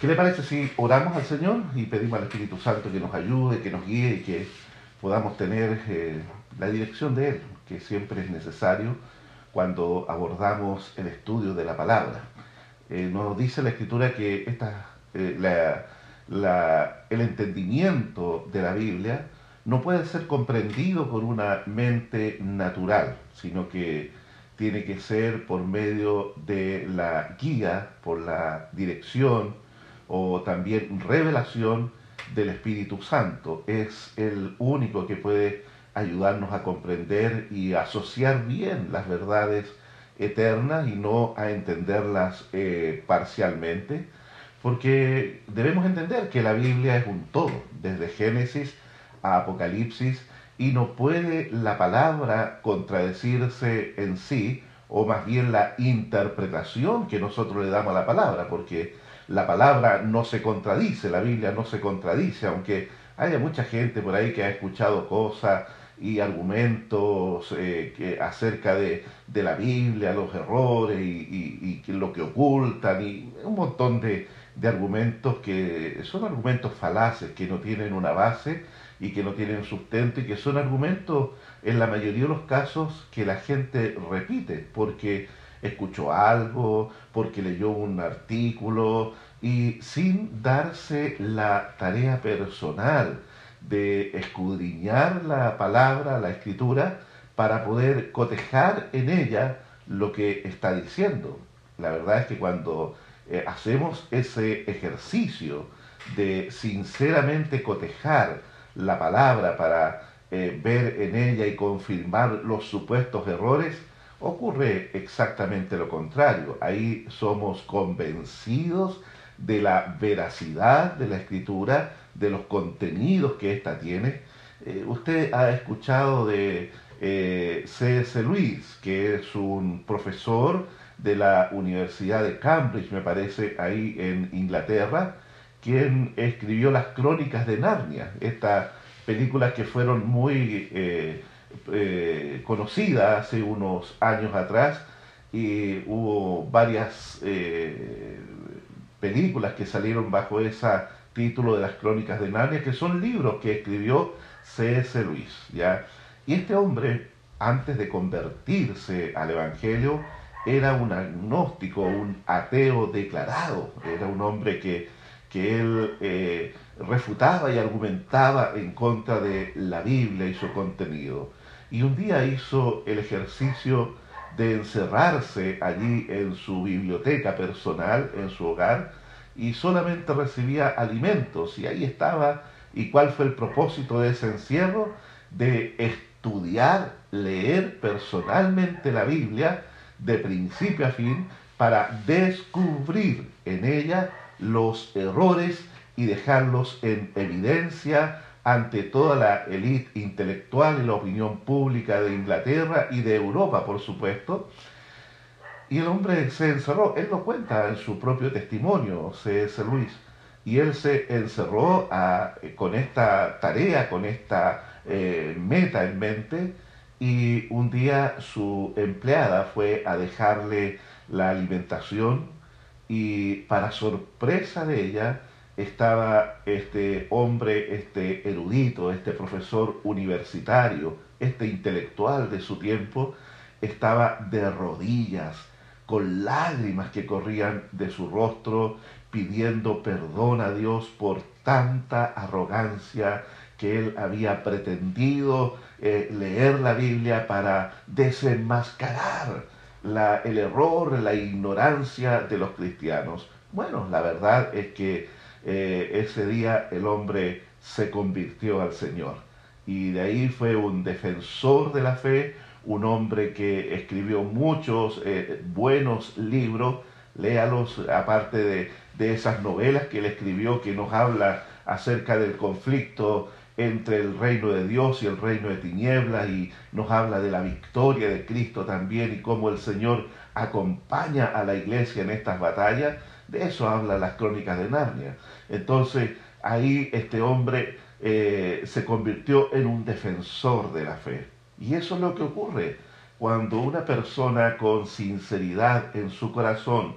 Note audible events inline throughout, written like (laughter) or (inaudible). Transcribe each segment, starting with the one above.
¿Qué le parece si oramos al Señor y pedimos al Espíritu Santo que nos ayude, que nos guíe y que podamos tener eh, la dirección de Él, que siempre es necesario cuando abordamos el estudio de la palabra? Eh, nos dice la Escritura que esta, eh, el entendimiento de la Biblia no puede ser comprendido por una mente natural, sino que tiene que ser por medio de la guía, por la dirección o también revelación del Espíritu Santo. Es el único que puede ayudarnos a comprender y asociar bien las verdades eternas y no a entenderlas eh, parcialmente, porque debemos entender que la Biblia es un todo, desde Génesis a Apocalipsis, y no puede la palabra contradecirse en sí, o más bien la interpretación que nosotros le damos a la palabra, porque la palabra no se contradice, la Biblia no se contradice, aunque haya mucha gente por ahí que ha escuchado cosas y argumentos eh, que, acerca de, la Biblia, los errores y, y, lo que ocultan y un montón de, de argumentos que son argumentos falaces, que no tienen una base y que no tienen sustento y que son argumentos en la mayoría de los casos que la gente repite porque escuchó algo, porque leyó un artículo y sin darse la tarea personal de escudriñar la palabra, la escritura, para poder cotejar en ella lo que está diciendo. La verdad es que cuando eh, hacemos ese ejercicio de sinceramente cotejar la palabra para eh, ver en ella y confirmar los supuestos errores, ocurre exactamente lo contrario. Ahí somos convencidos de la veracidad de la escritura, de los contenidos que ésta tiene. Eh, usted ha escuchado de eh, C.S. Lewis, que es un profesor de la Universidad de Cambridge, me parece, ahí en Inglaterra, quien escribió las crónicas de Narnia, estas películas que fueron muy eh, eh, conocidas hace unos años atrás y hubo varias eh, películas que salieron bajo ese título de las crónicas de Narnia, que son libros que escribió C.S. Luis. ¿ya? Y este hombre, antes de convertirse al Evangelio, era un agnóstico, un ateo declarado, era un hombre que, que él eh, refutaba y argumentaba en contra de la Biblia y su contenido. Y un día hizo el ejercicio de encerrarse allí en su biblioteca personal, en su hogar, y solamente recibía alimentos. Y ahí estaba, ¿y cuál fue el propósito de ese encierro? De estudiar, leer personalmente la Biblia de principio a fin para descubrir en ella los errores y dejarlos en evidencia ante toda la élite intelectual y la opinión pública de Inglaterra y de Europa, por supuesto. Y el hombre se encerró, él lo cuenta en su propio testimonio, C.S. Luis, y él se encerró con esta tarea, con esta eh, meta en mente, y un día su empleada fue a dejarle la alimentación y para sorpresa de ella estaba este hombre, este erudito, este profesor universitario, este intelectual de su tiempo, estaba de rodillas, con lágrimas que corrían de su rostro, pidiendo perdón a Dios por tanta arrogancia que él había pretendido eh, leer la Biblia para desenmascarar la, el error, la ignorancia de los cristianos. Bueno, la verdad es que eh, ese día el hombre se convirtió al Señor. Y de ahí fue un defensor de la fe, un hombre que escribió muchos eh, buenos libros, léalos aparte de, de esas novelas que él escribió que nos habla acerca del conflicto entre el reino de Dios y el reino de tinieblas y nos habla de la victoria de Cristo también y cómo el Señor acompaña a la iglesia en estas batallas. De eso habla las crónicas de Narnia. Entonces ahí este hombre eh, se convirtió en un defensor de la fe. Y eso es lo que ocurre cuando una persona con sinceridad en su corazón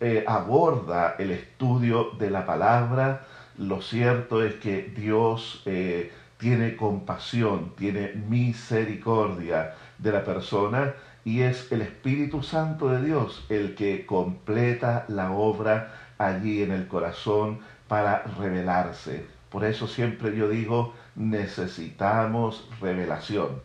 eh, aborda el estudio de la palabra, lo cierto es que Dios eh, tiene compasión, tiene misericordia de la persona y es el Espíritu Santo de Dios el que completa la obra allí en el corazón para revelarse. Por eso siempre yo digo, necesitamos revelación.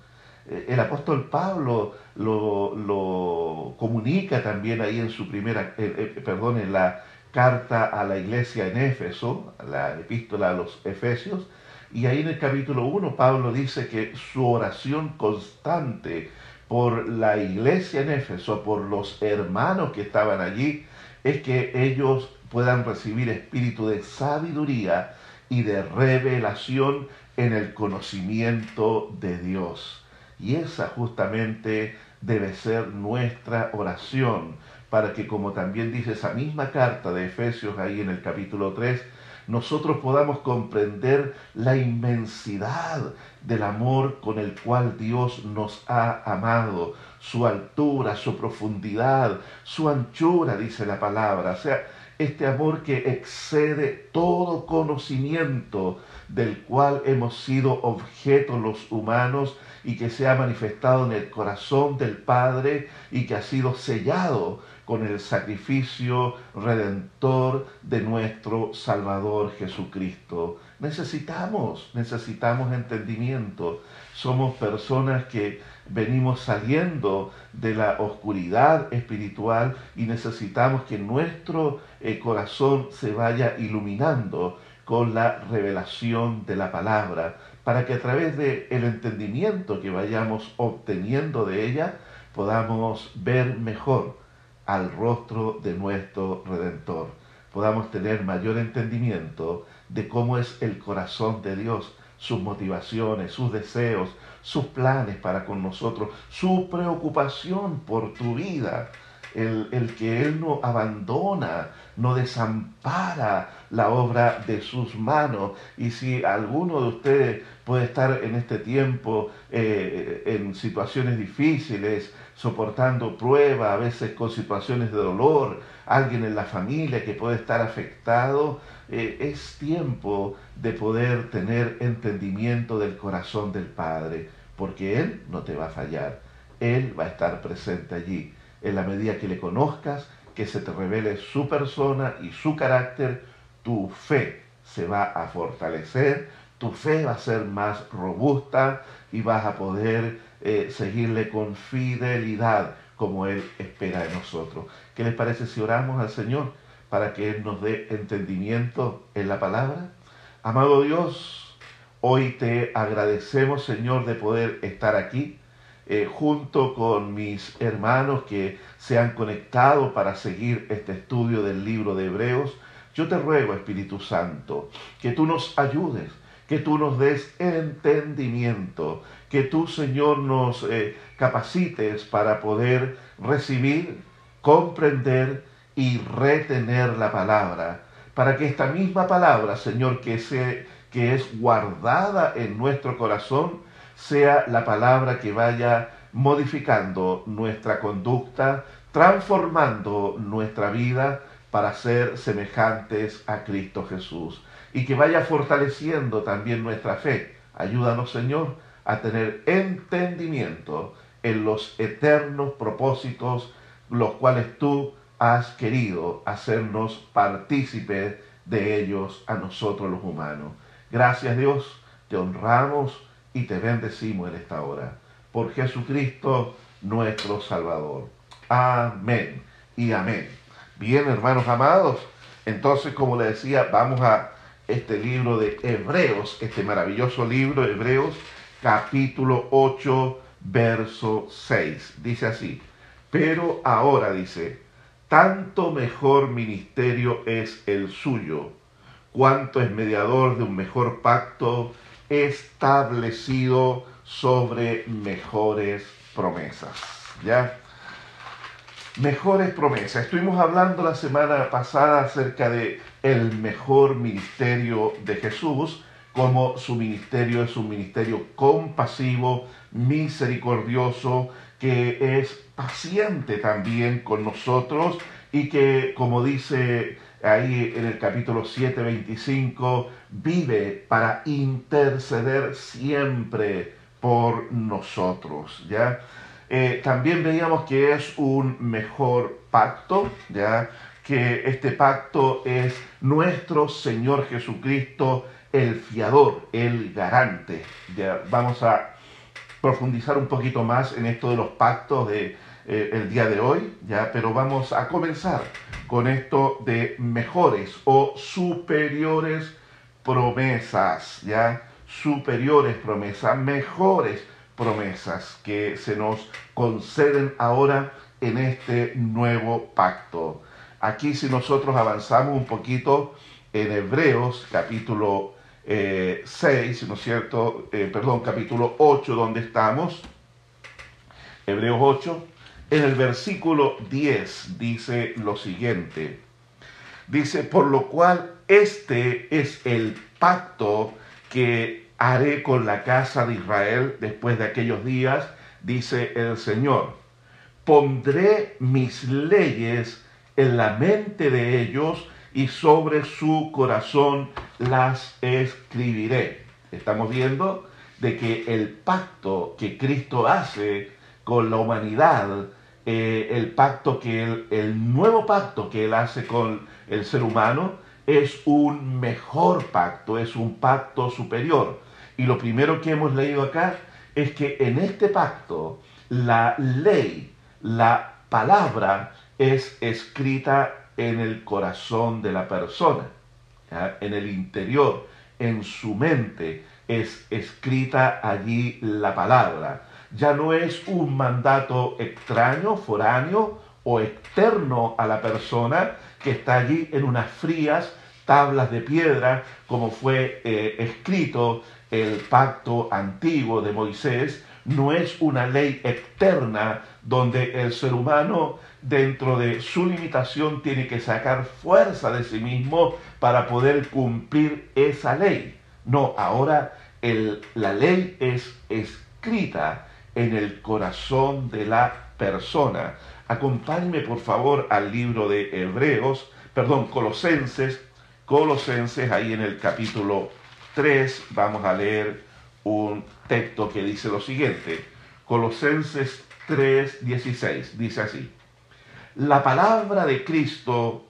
Eh, el apóstol Pablo lo, comunica también ahí en su primera, eh, eh, perdón, en la carta a la iglesia en Éfeso, la epístola a los Efesios, y ahí en el capítulo 1 Pablo dice que su oración constante por la iglesia en Éfeso, por los hermanos que estaban allí, es que ellos puedan recibir espíritu de sabiduría y de revelación en el conocimiento de Dios. Y esa justamente debe ser nuestra oración, para que como también dice esa misma carta de Efesios ahí en el capítulo 3, nosotros podamos comprender la inmensidad del amor con el cual Dios nos ha amado, su altura, su profundidad, su anchura, dice la palabra. O sea, este amor que excede todo conocimiento del cual hemos sido objeto los humanos y que se ha manifestado en el corazón del Padre y que ha sido sellado con el sacrificio redentor de nuestro Salvador Jesucristo. Necesitamos, necesitamos entendimiento. Somos personas que venimos saliendo de la oscuridad espiritual y necesitamos que nuestro eh, corazón se vaya iluminando con la revelación de la palabra, para que a través del el entendimiento que vayamos obteniendo de ella podamos ver mejor al rostro de nuestro Redentor, podamos tener mayor entendimiento de cómo es el corazón de Dios, sus motivaciones, sus deseos, sus planes para con nosotros, su preocupación por tu vida, el, el, que Él no abandona, no desampara la obra de sus manos. Y si alguno de ustedes puede estar en este tiempo eh, en situaciones difíciles, soportando pruebas, a veces con situaciones de dolor, alguien en la familia que puede estar afectado, eh, es tiempo de poder tener entendimiento del corazón del Padre, porque Él no te va a fallar, Él va a estar presente allí. En la medida que le conozcas, que se te revele su persona y su carácter, tu fe se va a fortalecer, tu fe va a ser más robusta y vas a poder eh, seguirle con fidelidad como Él espera de nosotros. ¿Qué les parece si oramos al Señor para que Él nos dé entendimiento en la palabra? Amado Dios, hoy te agradecemos Señor de poder estar aquí eh, junto con mis hermanos que se han conectado para seguir este estudio del libro de Hebreos. Yo te ruego, Espíritu Santo, que tú nos ayudes, que tú nos des entendimiento, que tú, Señor, nos eh, capacites para poder recibir, comprender y retener la palabra, para que esta misma palabra, Señor, que, se, que es guardada en nuestro corazón, sea la palabra que vaya modificando nuestra conducta, transformando nuestra vida para ser semejantes a Cristo Jesús y que vaya fortaleciendo también nuestra fe. Ayúdanos, Señor, a tener entendimiento en los eternos propósitos los cuales tú has querido hacernos partícipes de ellos a nosotros los humanos. Gracias Dios, te honramos y te bendecimos en esta hora. Por Jesucristo nuestro Salvador. Amén y amén. Bien, hermanos amados, entonces como le decía, vamos a este libro de Hebreos, este maravilloso libro de Hebreos, capítulo 8, verso 6. Dice así, pero ahora dice, tanto mejor ministerio es el suyo, cuanto es mediador de un mejor pacto establecido sobre mejores promesas. ¿Ya? Mejores promesas. Estuvimos hablando la semana pasada acerca de el mejor ministerio de Jesús, como su ministerio es un ministerio compasivo, misericordioso, que es paciente también con nosotros y que, como dice ahí en el capítulo 7, 25, vive para interceder siempre por nosotros, ¿ya? Eh, también veíamos que es un mejor pacto, ¿ya? Que este pacto es nuestro Señor Jesucristo, el fiador, el garante. ¿ya? Vamos a profundizar un poquito más en esto de los pactos de eh, el día de hoy, ya, pero vamos a comenzar con esto de mejores o superiores promesas, ya, superiores promesas, mejores promesas que se nos conceden ahora en este nuevo pacto. Aquí si nosotros avanzamos un poquito en Hebreos capítulo 6, eh, ¿no es cierto? Eh, perdón, capítulo 8 donde estamos, Hebreos 8, en el versículo 10 dice lo siguiente. Dice, por lo cual este es el pacto que haré con la casa de Israel después de aquellos días, dice el Señor. Pondré mis leyes en la mente de ellos y sobre su corazón las escribiré. Estamos viendo de que el pacto que Cristo hace con la humanidad, eh, el pacto que el nuevo pacto que él hace con el ser humano es un mejor pacto, es un pacto superior. Y lo primero que hemos leído acá es que en este pacto la ley, la palabra es escrita en el corazón de la persona, en el interior, en su mente es escrita allí la palabra. Ya no es un mandato extraño, foráneo o externo a la persona que está allí en unas frías tablas de piedra, como fue eh, escrito el pacto antiguo de Moisés, no es una ley externa donde el ser humano dentro de su limitación tiene que sacar fuerza de sí mismo para poder cumplir esa ley. No, ahora la ley es escrita en el corazón de la persona. Acompáñeme por favor al libro de Hebreos, perdón, Colosenses, Colosenses, ahí en el capítulo 3 vamos a leer un texto que dice lo siguiente. Colosenses 3, 16, dice así. La palabra de Cristo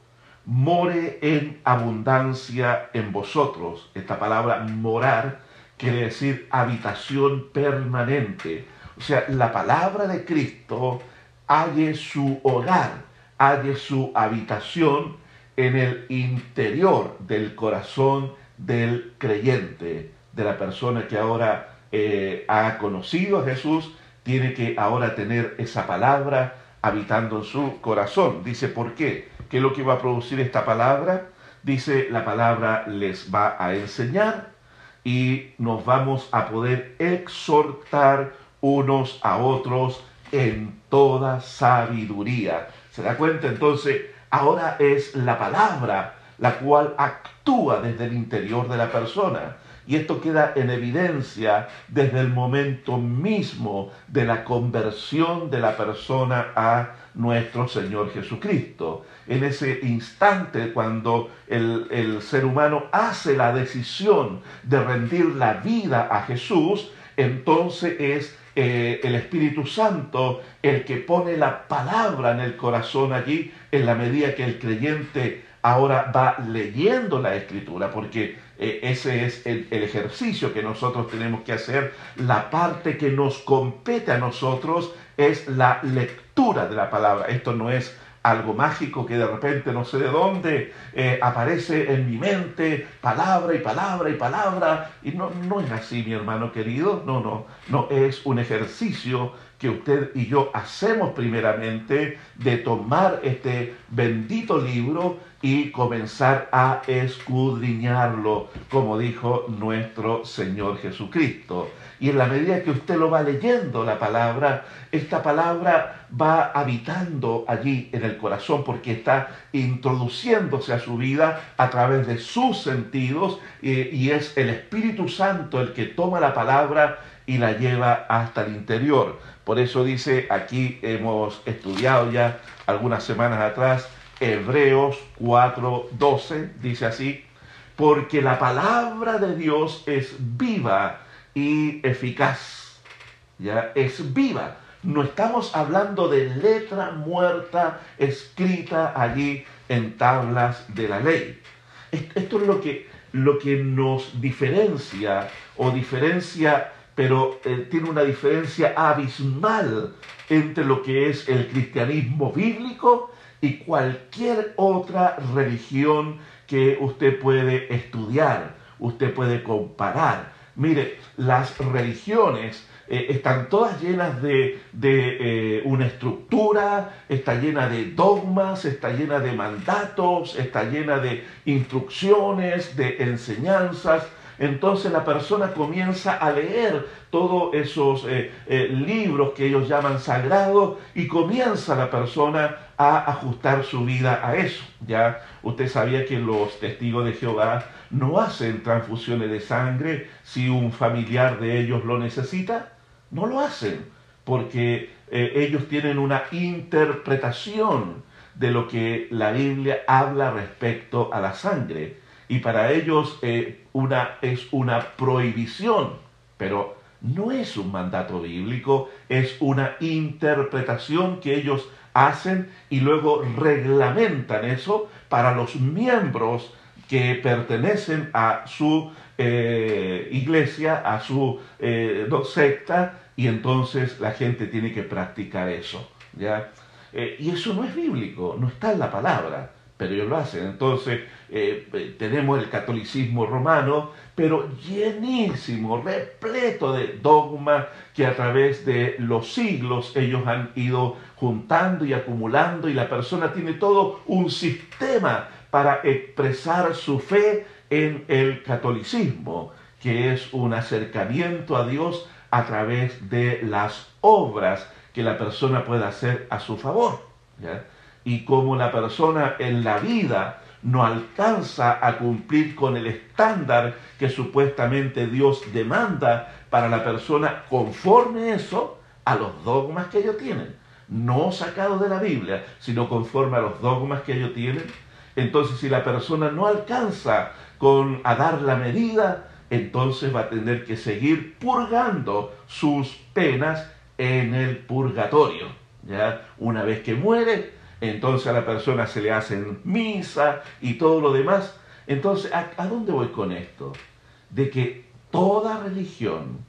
more en abundancia en vosotros. Esta palabra morar quiere decir habitación permanente o sea, la palabra de Cristo halle su hogar, halle su habitación en el interior del corazón del creyente, de la persona que ahora eh, ha conocido a Jesús, tiene que ahora tener esa palabra habitando en su corazón. Dice, ¿por qué? ¿Qué es lo que va a producir esta palabra? Dice, la palabra les va a enseñar y nos vamos a poder exhortar unos a otros en toda sabiduría. ¿Se da cuenta entonces? Ahora es la palabra la cual actúa desde el interior de la persona. Y esto queda en evidencia desde el momento mismo de la conversión de la persona a nuestro Señor Jesucristo. En ese instante cuando el, el ser humano hace la decisión de rendir la vida a Jesús, entonces es eh, el Espíritu Santo el que pone la palabra en el corazón allí en la medida que el creyente ahora va leyendo la escritura, porque eh, ese es el, ejercicio que nosotros tenemos que hacer. La parte que nos compete a nosotros es la lectura de la palabra. Esto no es algo mágico que de repente no sé de dónde eh, aparece en mi mente, palabra y palabra y palabra. Y no, no es así, mi hermano querido, no, no, no es un ejercicio que usted y yo hacemos primeramente de tomar este bendito libro y comenzar a escudriñarlo, como dijo nuestro Señor Jesucristo. Y en la medida que usted lo va leyendo la palabra, esta palabra va habitando allí en el corazón porque está introduciéndose a su vida a través de sus sentidos y es el Espíritu Santo el que toma la palabra y la lleva hasta el interior. Por eso dice, aquí hemos estudiado ya algunas semanas atrás, Hebreos 4:12, dice así, porque la palabra de Dios es viva y eficaz. Ya es viva. No estamos hablando de letra muerta escrita allí en tablas de la ley. Esto es lo que, lo que nos diferencia o diferencia, pero eh, tiene una diferencia abismal entre lo que es el cristianismo bíblico y cualquier otra religión que usted puede estudiar, usted puede comparar. Mire, las religiones eh, están todas llenas de, de eh, una estructura, está llena de dogmas, está llena de mandatos, está llena de instrucciones, de enseñanzas, entonces la persona comienza a leer todos esos eh, eh, libros que ellos llaman sagrados y comienza la persona a ajustar su vida a eso. Ya usted sabía que los testigos de Jehová no hacen transfusiones de sangre si un familiar de ellos lo necesita. No lo hacen porque eh, ellos tienen una interpretación de lo que la Biblia habla respecto a la sangre y para ellos una, es una prohibición, pero no es un mandato bíblico, es una interpretación que ellos hacen y luego reglamentan eso para los miembros que pertenecen a su eh, iglesia, a su eh, secta, y entonces la gente tiene que practicar eso. ¿ya? y eso no es bíblico, no está en la palabra pero ellos lo hacen. Entonces eh, eh, tenemos el catolicismo romano, pero llenísimo, repleto de dogmas que a través de los siglos ellos han ido juntando y acumulando y la persona tiene todo un sistema para expresar su fe en el catolicismo, que es un acercamiento a Dios a través de las obras que la persona puede hacer a su favor. ¿ya? Y como la persona en la vida no alcanza a cumplir con el estándar que supuestamente Dios demanda para la persona conforme eso a los dogmas que ellos tienen, no sacados de la Biblia, sino conforme a los dogmas que ellos tienen. Entonces, si la persona no alcanza con a dar la medida, entonces va a tener que seguir purgando sus penas en el purgatorio. ¿ya? Una vez que muere, entonces a la persona se le hacen misa y todo lo demás. Entonces, ¿a, dónde voy con esto? De que toda religión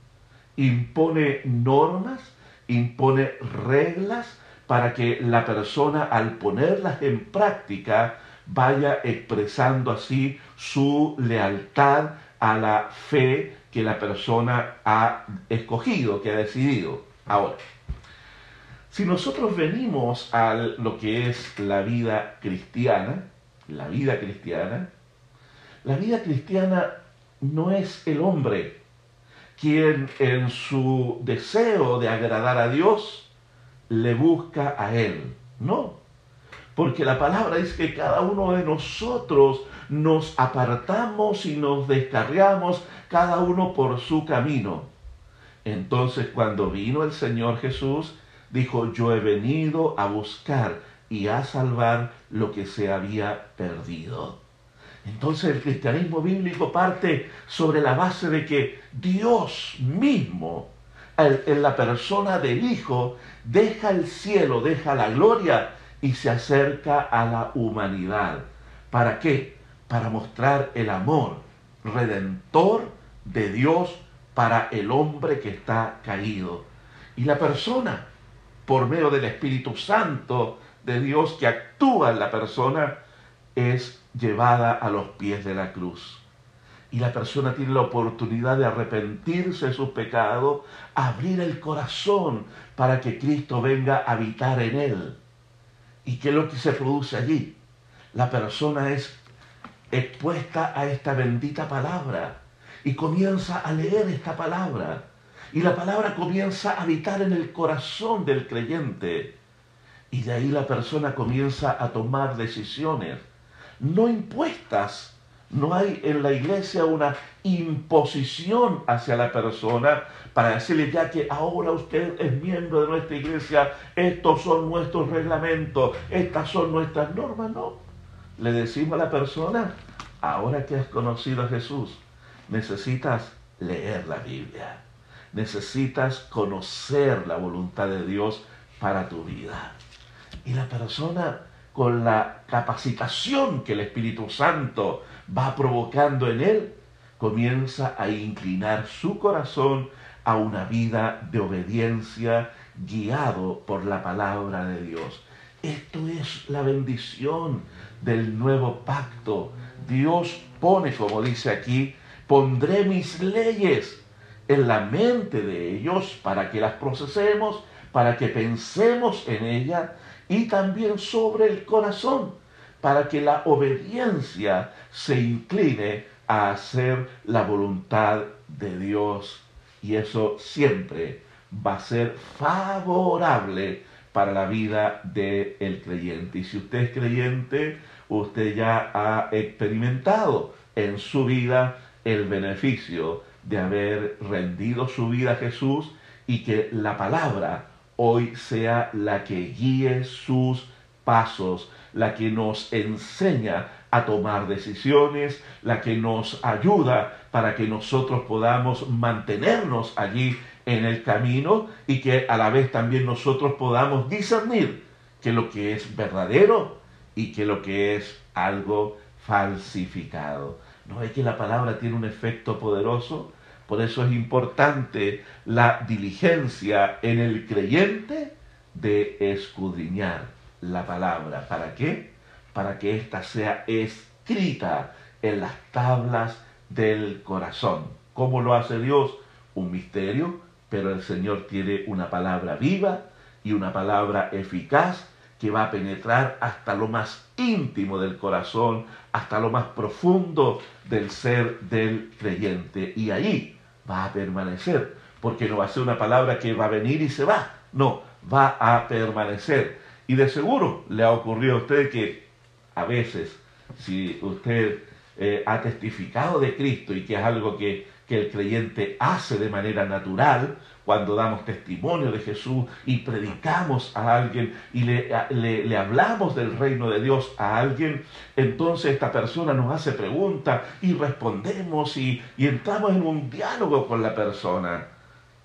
impone normas, impone reglas para que la persona al ponerlas en práctica vaya expresando así su lealtad a la fe que la persona ha escogido, que ha decidido. Ahora, si nosotros venimos a lo que es la vida cristiana, la vida cristiana, la vida cristiana no es el hombre quien en su deseo de agradar a Dios le busca a Él. No, porque la palabra dice que cada uno de nosotros nos apartamos y nos descarriamos, cada uno por su camino. Entonces cuando vino el Señor Jesús, dijo, yo he venido a buscar y a salvar lo que se había perdido. Entonces el cristianismo bíblico parte sobre la base de que Dios mismo, en la persona del Hijo, deja el cielo, deja la gloria y se acerca a la humanidad. ¿Para qué? Para mostrar el amor redentor de Dios para el hombre que está caído. Y la persona por medio del Espíritu Santo de Dios que actúa en la persona, es llevada a los pies de la cruz. Y la persona tiene la oportunidad de arrepentirse de sus pecados, abrir el corazón para que Cristo venga a habitar en él. ¿Y qué es lo que se produce allí? La persona es expuesta a esta bendita palabra y comienza a leer esta palabra y la palabra comienza a habitar en el corazón del creyente. Y de ahí la persona comienza a tomar decisiones, no impuestas No hay en la iglesia una imposición hacia la persona para decirle ya que ahora usted es miembro de nuestra iglesia, estos son nuestros reglamentos, estas son nuestras normas. No, le decimos a la persona, ahora que has conocido a Jesús, necesitas leer la Biblia, necesitas conocer la voluntad de Dios para tu vida. Y la persona con la capacitación que el Espíritu Santo va provocando en él, comienza a inclinar su corazón a una vida de obediencia guiado por la palabra de Dios. Esto es la bendición del nuevo pacto. Dios pone, como dice aquí, pondré mis leyes en la mente de ellos para que las procesemos, para que pensemos en ellas y también sobre el corazón, para que la obediencia se incline a hacer la voluntad de Dios. Y eso siempre va a ser favorable para la vida del creyente. Y si usted es creyente, usted ya ha experimentado en su vida el beneficio de haber rendido su vida a Jesús y que la palabra hoy sea la que guíe sus pasos, la que nos enseña a tomar decisiones, la que nos ayuda para que nosotros podamos mantenernos allí en el camino y que a la vez también nosotros podamos discernir que lo que es verdadero y que lo que es algo falsificado. ¿No es que la palabra tiene un efecto poderoso? Por eso es importante la diligencia en el creyente de escudriñar la palabra. ¿Para qué? Para que ésta sea escrita en las tablas del corazón. ¿Cómo lo hace Dios? Un misterio, pero el Señor tiene una palabra viva y una palabra eficaz que va a penetrar hasta lo más íntimo del corazón, hasta lo más profundo del ser del creyente. Y ahí va a permanecer, porque no va a ser una palabra que va a venir y se va, no, va a permanecer. Y de seguro le ha ocurrido a usted que a veces, si usted eh, ha testificado de Cristo y que es algo que, que el creyente hace de manera natural, cuando damos testimonio de Jesús y predicamos a alguien y le, le, hablamos del reino de Dios a alguien, entonces esta persona nos hace preguntas y respondemos y, y entramos en un diálogo con la persona.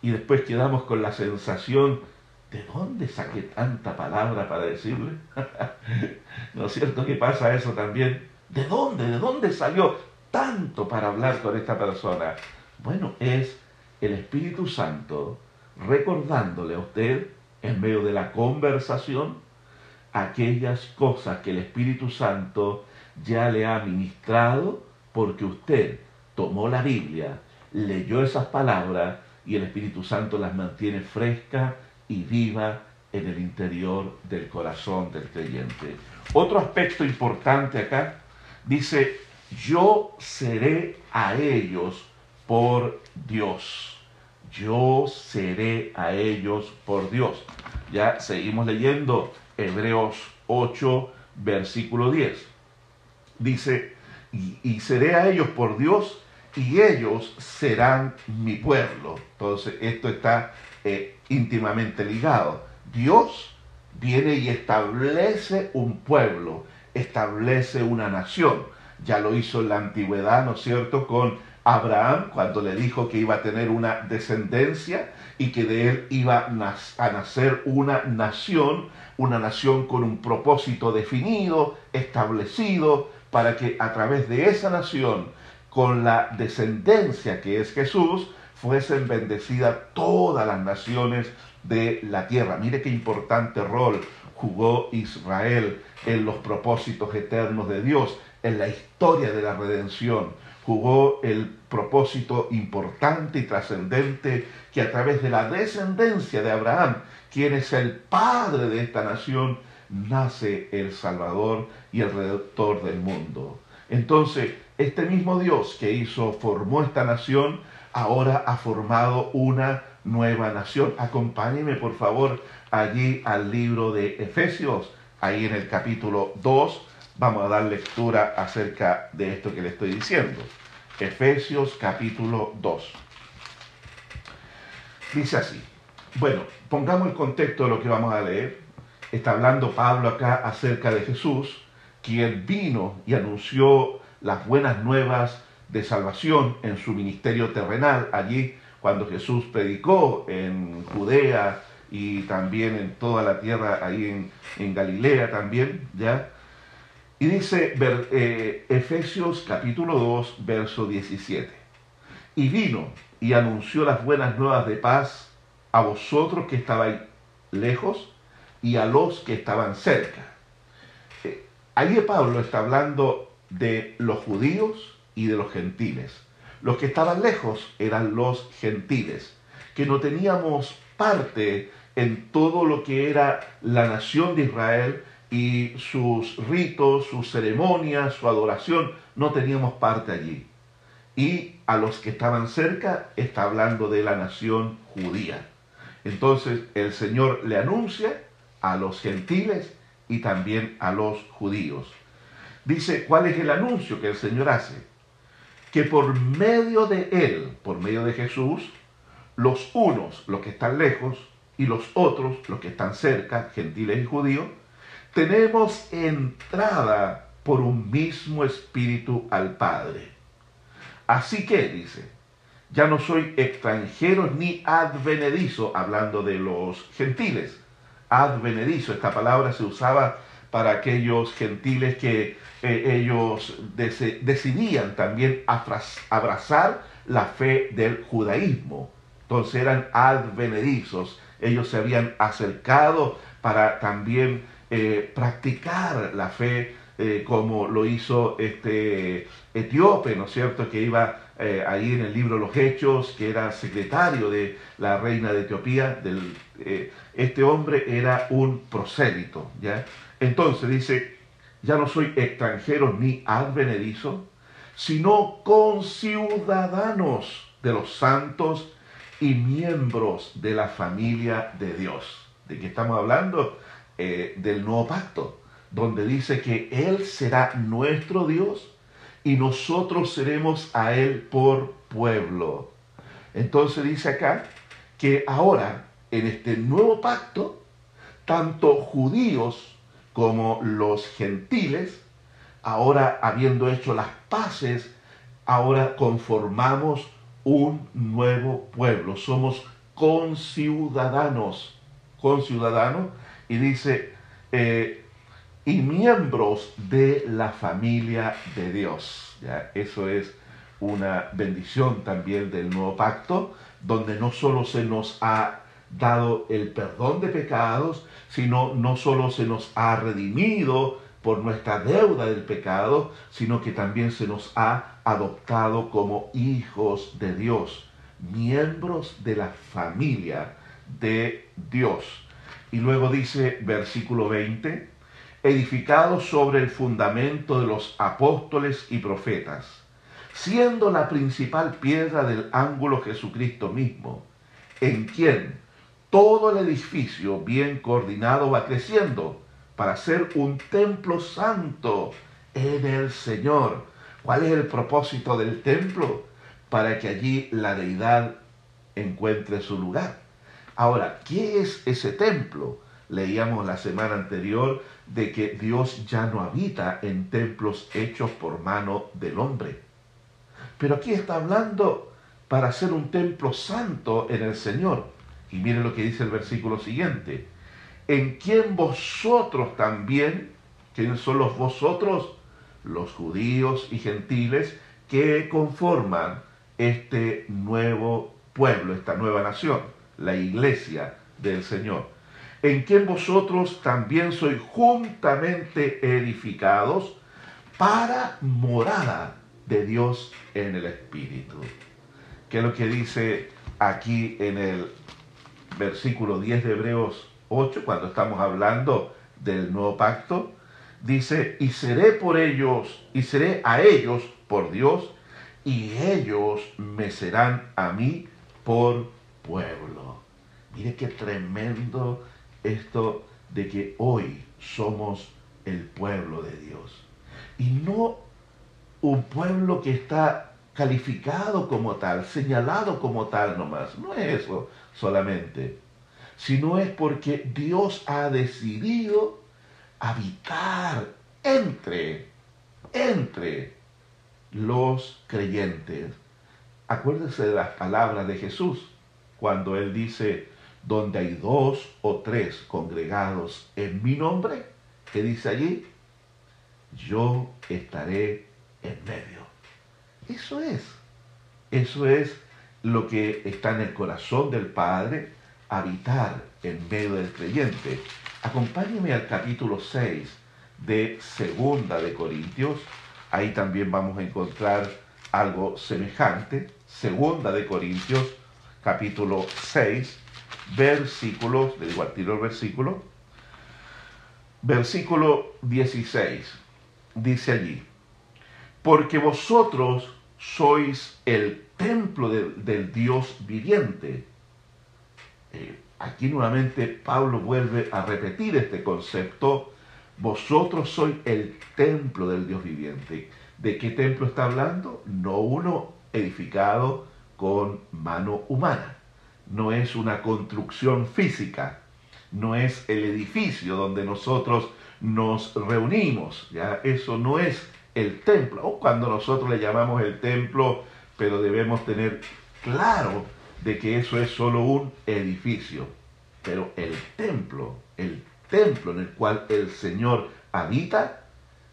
Y después quedamos con la sensación, ¿de dónde saqué tanta palabra para decirle? (laughs) ¿No es cierto que pasa eso también? ¿De dónde? ¿De dónde salió tanto para hablar con esta persona? Bueno, es el Espíritu Santo recordándole a usted en medio de la conversación aquellas cosas que el Espíritu Santo ya le ha ministrado porque usted tomó la Biblia, leyó esas palabras y el Espíritu Santo las mantiene frescas y vivas en el interior del corazón del creyente. Otro aspecto importante acá dice, yo seré a ellos por Dios. Yo seré a ellos por Dios. Ya seguimos leyendo Hebreos 8, versículo 10. Dice, y, seré a ellos por Dios y ellos serán mi pueblo. Entonces, esto está eh, íntimamente ligado. Dios viene y establece un pueblo, establece una nación. Ya lo hizo en la antigüedad, ¿no es cierto?, con Abraham cuando le dijo que iba a tener una descendencia y que de él iba a nacer una nación, una nación con un propósito definido, establecido, para que a través de esa nación, con la descendencia que es Jesús, fuesen bendecidas todas las naciones de la tierra. Mire qué importante rol jugó Israel en los propósitos eternos de Dios, en la historia de la redención jugó el propósito importante y trascendente que a través de la descendencia de Abraham, quien es el padre de esta nación, nace el Salvador y el Redentor del mundo. Entonces, este mismo Dios que hizo, formó esta nación, ahora ha formado una nueva nación. Acompáñeme, por favor, allí al libro de Efesios, ahí en el capítulo 2, vamos a dar lectura acerca de esto que le estoy diciendo. Efesios capítulo 2. Dice así. Bueno, pongamos el contexto de lo que vamos a leer. Está hablando Pablo acá acerca de Jesús, quien vino y anunció las buenas nuevas de salvación en su ministerio terrenal, allí cuando Jesús predicó en Judea y también en toda la tierra, ahí en, Galilea también, ¿ya? Y dice eh, Efesios capítulo 2, verso 17. Y vino y anunció las buenas nuevas de paz a vosotros que estabais lejos y a los que estaban cerca. Eh, ahí Pablo está hablando de los judíos y de los gentiles. Los que estaban lejos eran los gentiles, que no teníamos parte en todo lo que era la nación de Israel y sus ritos, sus ceremonias, su adoración, no teníamos parte allí. Y a los que estaban cerca está hablando de la nación judía. Entonces el Señor le anuncia a los gentiles y también a los judíos. Dice, ¿cuál es el anuncio que el Señor hace? Que por medio de Él, por medio de Jesús, los unos, los que están lejos, y los otros, los que están cerca, gentiles y judíos, tenemos entrada por un mismo espíritu al Padre. Así que, dice, ya no soy extranjero ni advenedizo, hablando de los gentiles. Advenedizo, esta palabra se usaba para aquellos gentiles que eh, ellos decidían también abrazar la fe del judaísmo. Entonces eran advenedizos. Ellos se habían acercado para también eh, practicar la fe eh, como lo hizo este etíope, ¿no es cierto?, que iba eh, ahí en el libro Los Hechos, que era secretario de la reina de Etiopía, del, eh, este hombre era un prosélito, ¿ya? Entonces dice, ya no soy extranjero ni advenedizo, sino conciudadanos de los santos y miembros de la familia de Dios. ¿De qué estamos hablando? Del nuevo pacto donde dice que Él será nuestro Dios y nosotros seremos a Él por pueblo. Entonces dice acá que ahora, en este nuevo pacto, tanto judíos como los gentiles, ahora habiendo hecho las paces, ahora conformamos un nuevo pueblo. Somos conciudadanos, conciudadanos, y dice, eh, y miembros de la familia de Dios. ¿ya? Eso es una bendición también del nuevo pacto, donde no solo se nos ha dado el perdón de pecados, sino no solo se nos ha redimido por nuestra deuda del pecado, sino que también se nos ha adoptado como hijos de Dios, miembros de la familia de Dios. Y luego dice versículo 20, edificados sobre el fundamento de los apóstoles y profetas, siendo la principal piedra del ángulo Jesucristo mismo, en quien todo el edificio bien coordinado va creciendo para ser un templo santo en el Señor. ¿Cuál es el propósito del templo? Para que allí la deidad encuentre su lugar. Ahora, ¿qué es ese templo? Leíamos la semana anterior de que Dios ya no habita en templos hechos por mano del hombre. Pero aquí está hablando para ser un templo santo en el Señor. Y miren lo que dice el versículo siguiente. En quien vosotros también, ¿quiénes son los vosotros? Los judíos y gentiles que conforman este nuevo pueblo, esta nueva nación, la iglesia del Señor en quien vosotros también sois juntamente edificados para morada de Dios en el Espíritu. ¿Qué es lo que dice aquí en el versículo 10 de Hebreos 8, cuando estamos hablando del nuevo pacto? Dice, y seré por ellos, y seré a ellos por Dios, y ellos me serán a mí por pueblo. Mire qué tremendo esto de que hoy somos el pueblo de Dios. y no un pueblo que está calificado como tal, señalado como tal nomás. No es eso solamente, sino es porque Dios ha decidido habitar entre, entre los creyentes. Acuérdense de las palabras de Jesús cuando Él dice, donde hay dos o tres congregados en mi nombre, ¿qué dice allí? Yo estaré en medio. Eso es. Eso es lo que está en el corazón del Padre, habitar en medio del creyente. Acompáñeme al capítulo 6 de Segunda de Corintios. Ahí también vamos a encontrar algo semejante. Segunda de Corintios, capítulo 6, versículos, le digo al tiro el versículo, versículo 16, dice allí, porque vosotros sois el templo del Dios viviente. Eh, aquí nuevamente Pablo vuelve a repetir este concepto, vosotros sois el templo del Dios viviente. ¿De qué templo está hablando? No uno edificado con mano humana no es una construcción física, no es el edificio donde nosotros nos reunimos, ¿ya? Eso no es el templo, o cuando nosotros le llamamos el templo, pero debemos tener claro de que eso es solo un edificio, pero el templo, el templo en el cual el Señor habita,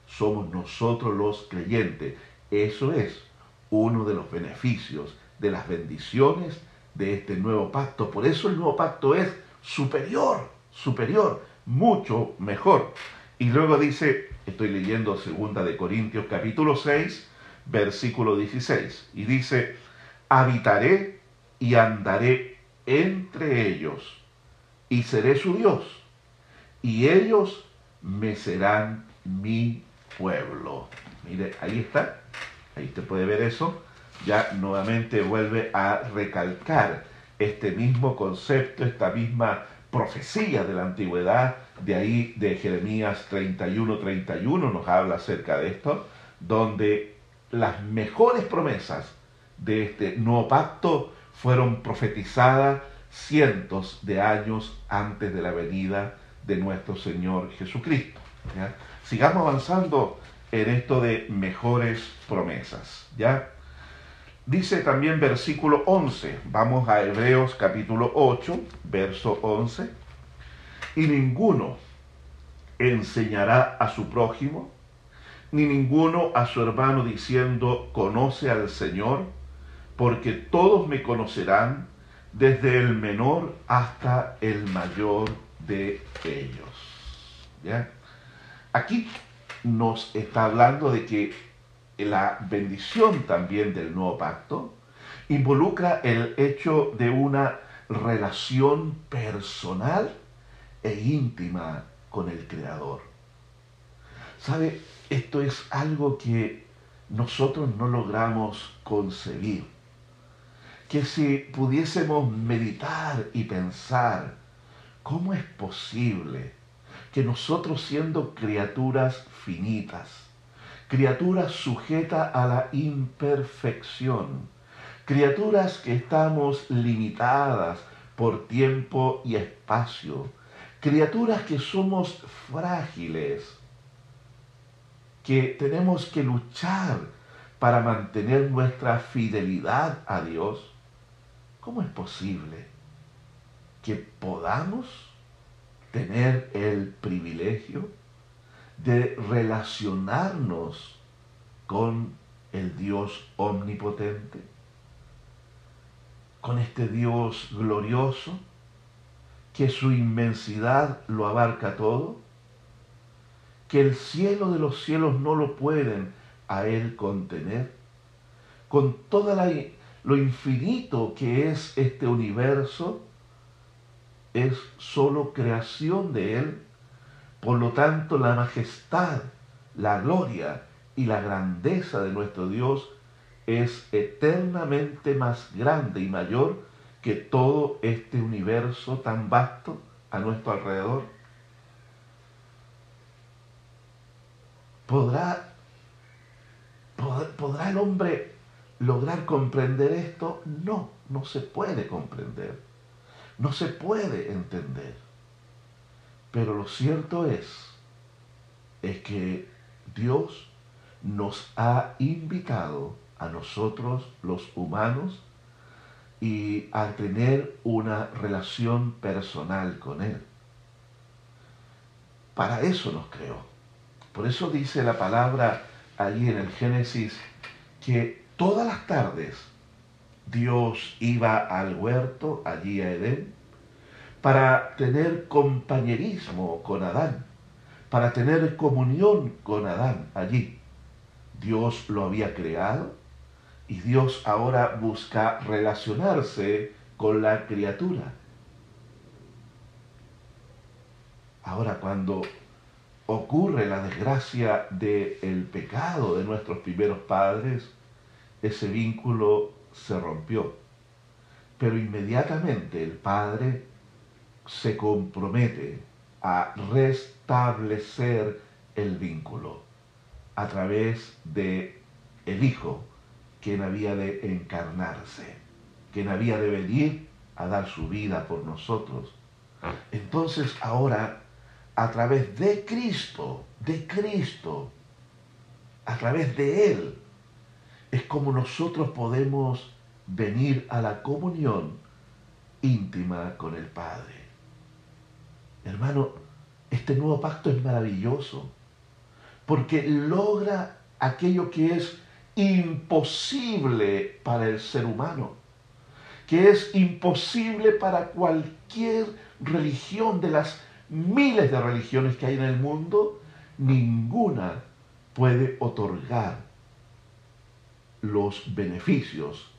somos nosotros los creyentes. Eso es uno de los beneficios, de las bendiciones de este nuevo pacto. Por eso el nuevo pacto es superior, superior, mucho mejor. Y luego dice, estoy leyendo segunda de Corintios capítulo 6, versículo 16, y dice, habitaré y andaré entre ellos, y seré su Dios, y ellos me serán mi pueblo. Mire, ahí está, ahí te puede ver eso ya nuevamente vuelve a recalcar este mismo concepto, esta misma profecía de la antigüedad, de ahí de Jeremías 31, 31 nos habla acerca de esto, donde las mejores promesas de este nuevo pacto fueron profetizadas cientos de años antes de la venida de nuestro Señor Jesucristo. Sigamos avanzando en esto de mejores promesas. ¿ya? Dice también versículo 11, vamos a Hebreos capítulo 8, verso 11, y ninguno enseñará a su prójimo, ni ninguno a su hermano diciendo, conoce al Señor, porque todos me conocerán, desde el menor hasta el mayor de ellos. ¿Ya? Aquí nos está hablando de que la bendición también del nuevo pacto involucra el hecho de una relación personal e íntima con el Creador. ¿Sabe? Esto es algo que nosotros no logramos concebir. Que si pudiésemos meditar y pensar, ¿cómo es posible que nosotros siendo criaturas finitas, criaturas sujetas a la imperfección, criaturas que estamos limitadas por tiempo y espacio, criaturas que somos frágiles, que tenemos que luchar para mantener nuestra fidelidad a Dios, ¿cómo es posible que podamos tener el privilegio de relacionarnos con el Dios omnipotente, con este Dios glorioso, que su inmensidad lo abarca todo, que el cielo de los cielos no lo pueden a Él contener, con todo lo infinito que es este universo, es solo creación de Él por lo tanto, la majestad, la gloria y la grandeza de nuestro Dios es eternamente más grande y mayor que todo este universo tan vasto a nuestro alrededor. ¿Podrá ¿Podrá el hombre lograr comprender esto? No, no se puede comprender. No se puede entender. Pero lo cierto es, es que Dios nos ha invitado a nosotros los humanos y a tener una relación personal con Él. Para eso nos creó. Por eso dice la palabra allí en el Génesis que todas las tardes Dios iba al huerto, allí a Edén, para tener compañerismo con Adán, para tener comunión con Adán allí. Dios lo había creado y Dios ahora busca relacionarse con la criatura. Ahora cuando ocurre la desgracia del pecado de nuestros primeros padres, ese vínculo se rompió. Pero inmediatamente el Padre se compromete a restablecer el vínculo a través de el Hijo, quien había de encarnarse, quien había de venir a dar su vida por nosotros. Entonces ahora, a través de Cristo, de Cristo, a través de Él, es como nosotros podemos venir a la comunión íntima con el Padre. Hermano, este nuevo pacto es maravilloso porque logra aquello que es imposible para el ser humano, que es imposible para cualquier religión de las miles de religiones que hay en el mundo, ninguna puede otorgar los beneficios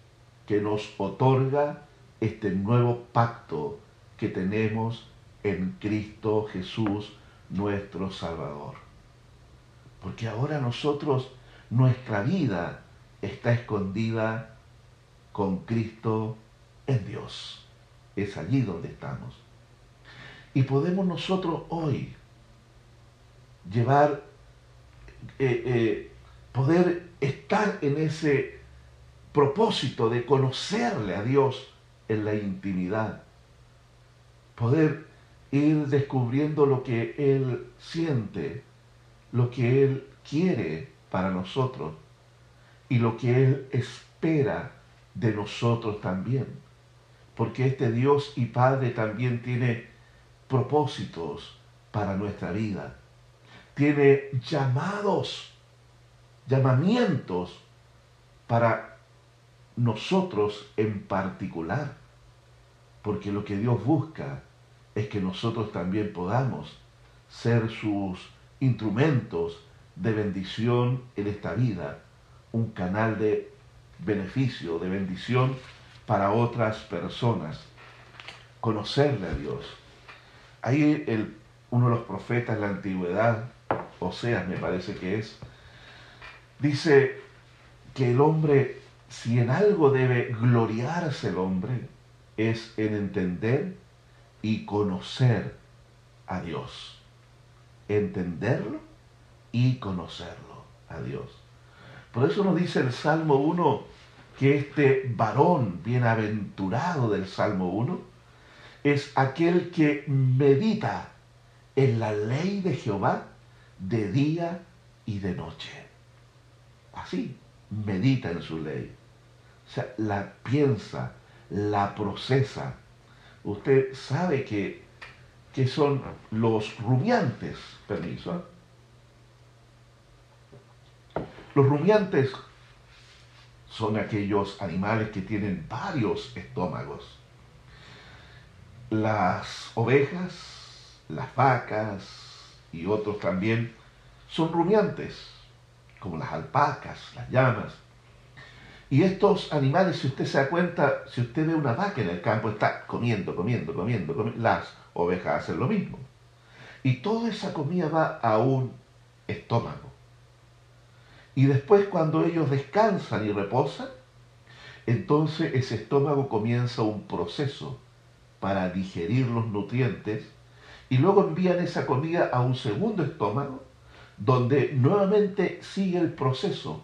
que nos otorga este nuevo pacto que tenemos en Cristo Jesús, nuestro Salvador. Porque ahora nosotros, nuestra vida está escondida con Cristo en Dios. Es allí donde estamos. Y podemos nosotros hoy llevar, eh, eh, poder estar en ese propósito de conocerle a Dios en la intimidad. Poder ir descubriendo lo que Él siente, lo que Él quiere para nosotros y lo que Él espera de nosotros también. Porque este Dios y Padre también tiene propósitos para nuestra vida. Tiene llamados, llamamientos para nosotros en particular. Porque lo que Dios busca es que nosotros también podamos ser sus instrumentos de bendición en esta vida, un canal de beneficio, de bendición para otras personas, conocerle a Dios. Ahí el, uno de los profetas de la antigüedad, Oseas me parece que es, dice que el hombre, si en algo debe gloriarse el hombre, es en entender y conocer a Dios. Entenderlo y conocerlo a Dios. Por eso nos dice el Salmo 1 que este varón bienaventurado del Salmo 1 es aquel que medita en la ley de Jehová de día y de noche. Así, medita en su ley. O sea, la piensa, la procesa, usted sabe que, que son los rumiantes, permiso. ¿eh? Los rumiantes son aquellos animales que tienen varios estómagos. Las ovejas, las vacas y otros también son rumiantes, como las alpacas, las llamas. Y estos animales, si usted se da cuenta, si usted ve una vaca en el campo, está comiendo, comiendo, comiendo. Las ovejas hacen lo mismo. Y toda esa comida va a un estómago. Y después cuando ellos descansan y reposan, entonces ese estómago comienza un proceso para digerir los nutrientes y luego envían esa comida a un segundo estómago donde nuevamente sigue el proceso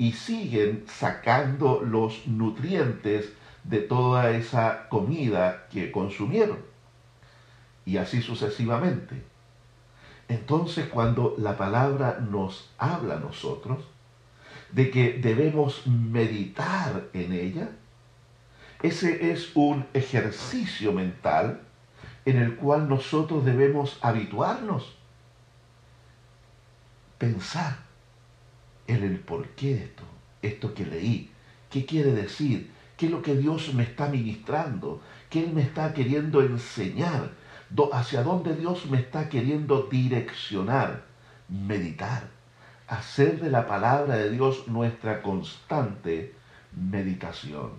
y siguen sacando los nutrientes de toda esa comida que consumieron. Y así sucesivamente. Entonces cuando la palabra nos habla a nosotros de que debemos meditar en ella, ese es un ejercicio mental en el cual nosotros debemos habituarnos. Pensar en el porqué de esto, esto que leí, qué quiere decir, qué es lo que Dios me está ministrando, qué Él me está queriendo enseñar, hacia dónde Dios me está queriendo direccionar, meditar, hacer de la palabra de Dios nuestra constante meditación.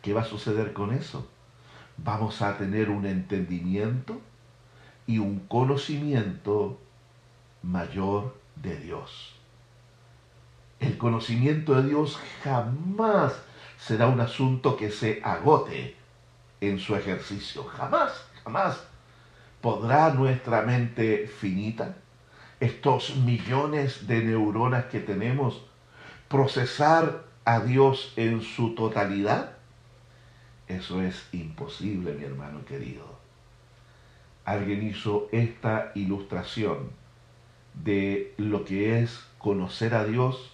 ¿Qué va a suceder con eso? Vamos a tener un entendimiento y un conocimiento mayor de Dios. El conocimiento de Dios jamás será un asunto que se agote en su ejercicio. Jamás, jamás podrá nuestra mente finita, estos millones de neuronas que tenemos, procesar a Dios en su totalidad. Eso es imposible, mi hermano querido. Alguien hizo esta ilustración de lo que es conocer a Dios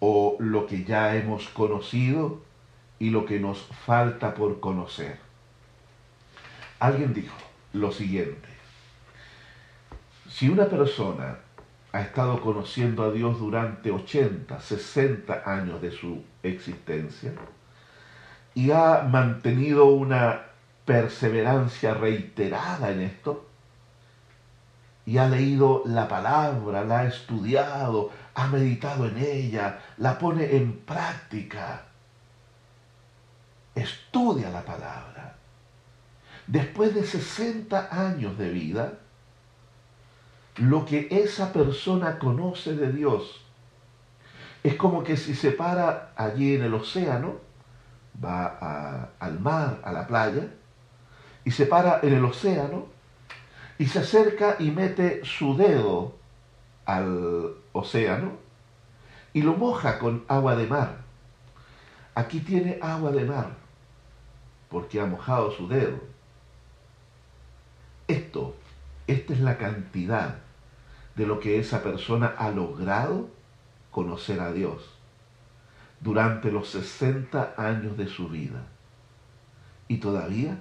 o lo que ya hemos conocido y lo que nos falta por conocer. Alguien dijo lo siguiente, si una persona ha estado conociendo a Dios durante 80, 60 años de su existencia y ha mantenido una perseverancia reiterada en esto, y ha leído la palabra, la ha estudiado, ha meditado en ella, la pone en práctica, estudia la palabra. Después de 60 años de vida, lo que esa persona conoce de Dios es como que si se para allí en el océano, va al mar, a la playa, y se para en el océano y se acerca y mete su dedo al océano y lo moja con agua de mar. Aquí tiene agua de mar porque ha mojado su dedo. Esto, esta es la cantidad de lo que esa persona ha logrado conocer a Dios durante los 60 años de su vida. Y todavía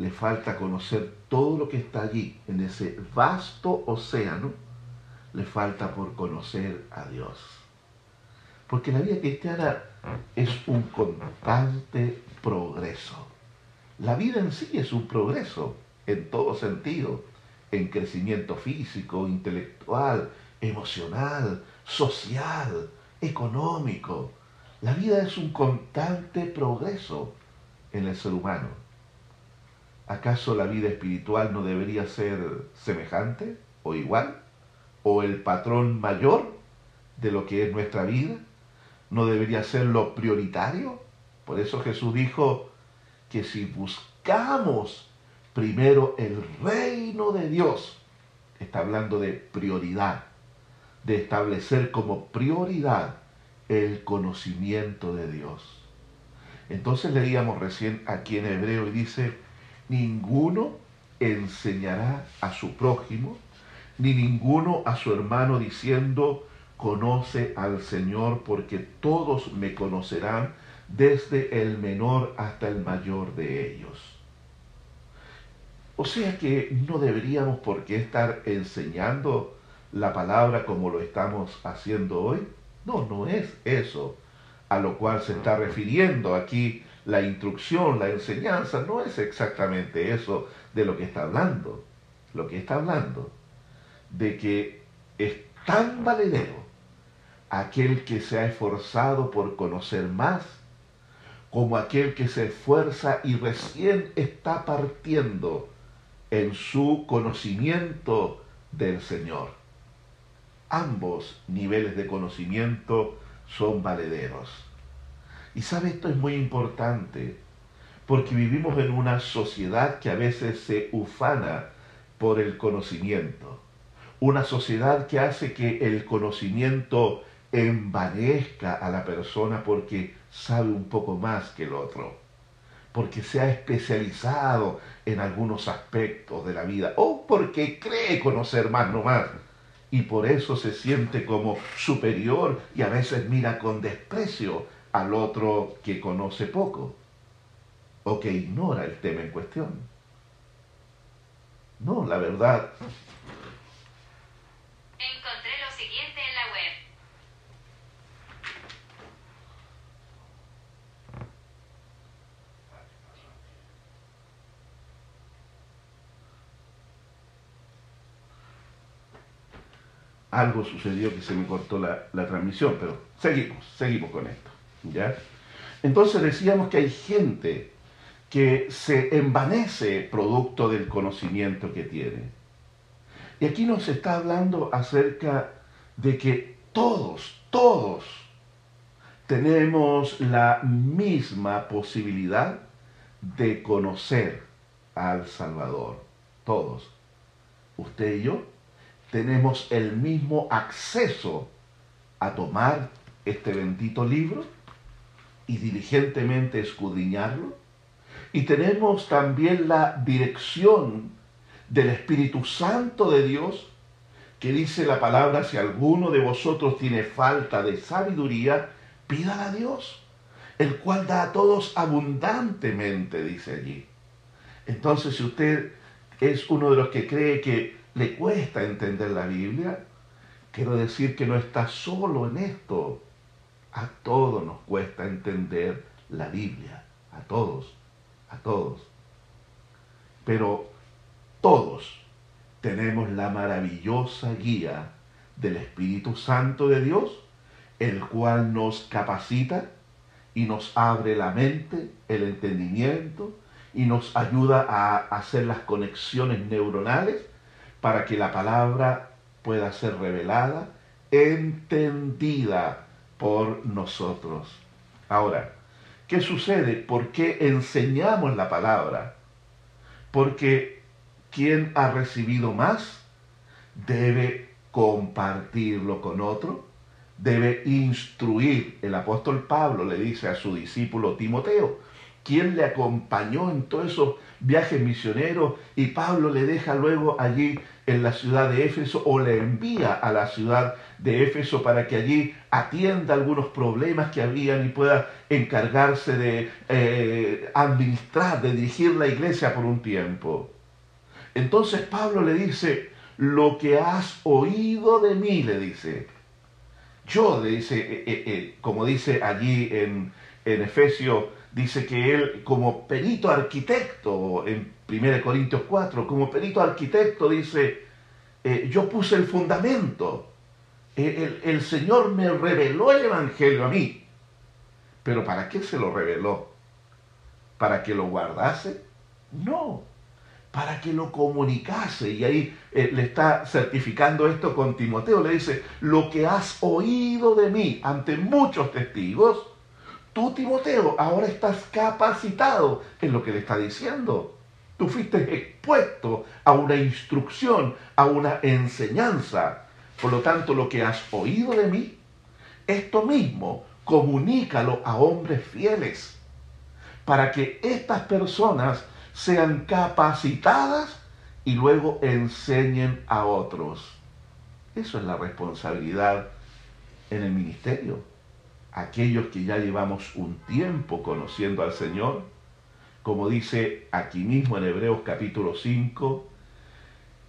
le falta conocer todo lo que está allí, en ese vasto océano, le falta por conocer a Dios. Porque la vida cristiana es un constante progreso. La vida en sí es un progreso en todo sentido, en crecimiento físico, intelectual, emocional, social, económico. La vida es un constante progreso en el ser humano. ¿Acaso la vida espiritual no debería ser semejante o igual? ¿O el patrón mayor de lo que es nuestra vida? ¿No debería ser lo prioritario? Por eso Jesús dijo que si buscamos primero el reino de Dios, está hablando de prioridad, de establecer como prioridad el conocimiento de Dios. Entonces leíamos recién aquí en hebreo y dice, ninguno enseñará a su prójimo, ni ninguno a su hermano diciendo, conoce al Señor, porque todos me conocerán, desde el menor hasta el mayor de ellos. O sea que no deberíamos por qué estar enseñando la palabra como lo estamos haciendo hoy. No, no es eso a lo cual se está refiriendo aquí la instrucción, la enseñanza, no es exactamente eso de lo que está hablando. Lo que está hablando de que es tan valedero aquel que se ha esforzado por conocer más como aquel que se esfuerza y recién está partiendo en su conocimiento del Señor. Ambos niveles de conocimiento son valederos. Y sabe, esto es muy importante, porque vivimos en una sociedad que a veces se ufana por el conocimiento. Una sociedad que hace que el conocimiento envanezca a la persona porque sabe un poco más que el otro, porque se ha especializado en algunos aspectos de la vida o porque cree conocer más no más y por eso se siente como superior y a veces mira con desprecio al otro que conoce poco o que ignora el tema en cuestión. No, la verdad algo sucedió que se me cortó la, transmisión, pero seguimos, seguimos con esto. ¿Ya? Entonces decíamos que hay gente que se envanece producto del conocimiento que tiene. Y aquí nos está hablando acerca de que todos, todos tenemos la misma posibilidad de conocer al Salvador. Todos. Usted y yo tenemos el mismo acceso a tomar este bendito libro y diligentemente escudriñarlo. Y tenemos también la dirección del Espíritu Santo de Dios, que dice la palabra, si alguno de vosotros tiene falta de sabiduría, pídala a Dios, el cual da a todos abundantemente, dice allí. Entonces, si usted es uno de los que cree que le cuesta entender la Biblia, quiero decir que no está solo en esto. A todos nos cuesta entender la Biblia, a todos, a todos. Pero todos tenemos la maravillosa guía del Espíritu Santo de Dios, el cual nos capacita y nos abre la mente, el entendimiento y nos ayuda a hacer las conexiones neuronales para que la palabra pueda ser revelada, entendida por nosotros. Ahora, ¿qué sucede? ¿Por qué enseñamos la palabra? Porque quien ha recibido más debe compartirlo con otro, debe instruir. El apóstol Pablo le dice a su discípulo Timoteo, quien le acompañó en todos esos viajes misioneros y Pablo le deja luego allí en la ciudad de Éfeso o le envía a la ciudad de Éfeso para que allí atienda algunos problemas que habían y pueda encargarse de eh, administrar, de dirigir la iglesia por un tiempo. Entonces Pablo le dice, lo que has oído de mí, le dice. Yo, le dice, eh, eh, como dice allí en, en Efesios dice que él como perito arquitecto, en 1 Corintios 4, como perito arquitecto dice, eh, yo puse el fundamento, el, el Señor me reveló el Evangelio a mí, pero ¿para qué se lo reveló? ¿Para que lo guardase? No, para que lo comunicase. Y ahí eh, le está certificando esto con Timoteo. Le dice, lo que has oído de mí ante muchos testigos, Tú, Timoteo, ahora estás capacitado en lo que le está diciendo. Tú fuiste expuesto a una instrucción, a una enseñanza. Por lo tanto, lo que has oído de mí, esto mismo, comunícalo a hombres fieles, para que estas personas sean capacitadas y luego enseñen a otros. Eso es la responsabilidad en el ministerio aquellos que ya llevamos un tiempo conociendo al Señor, como dice aquí mismo en Hebreos capítulo 5,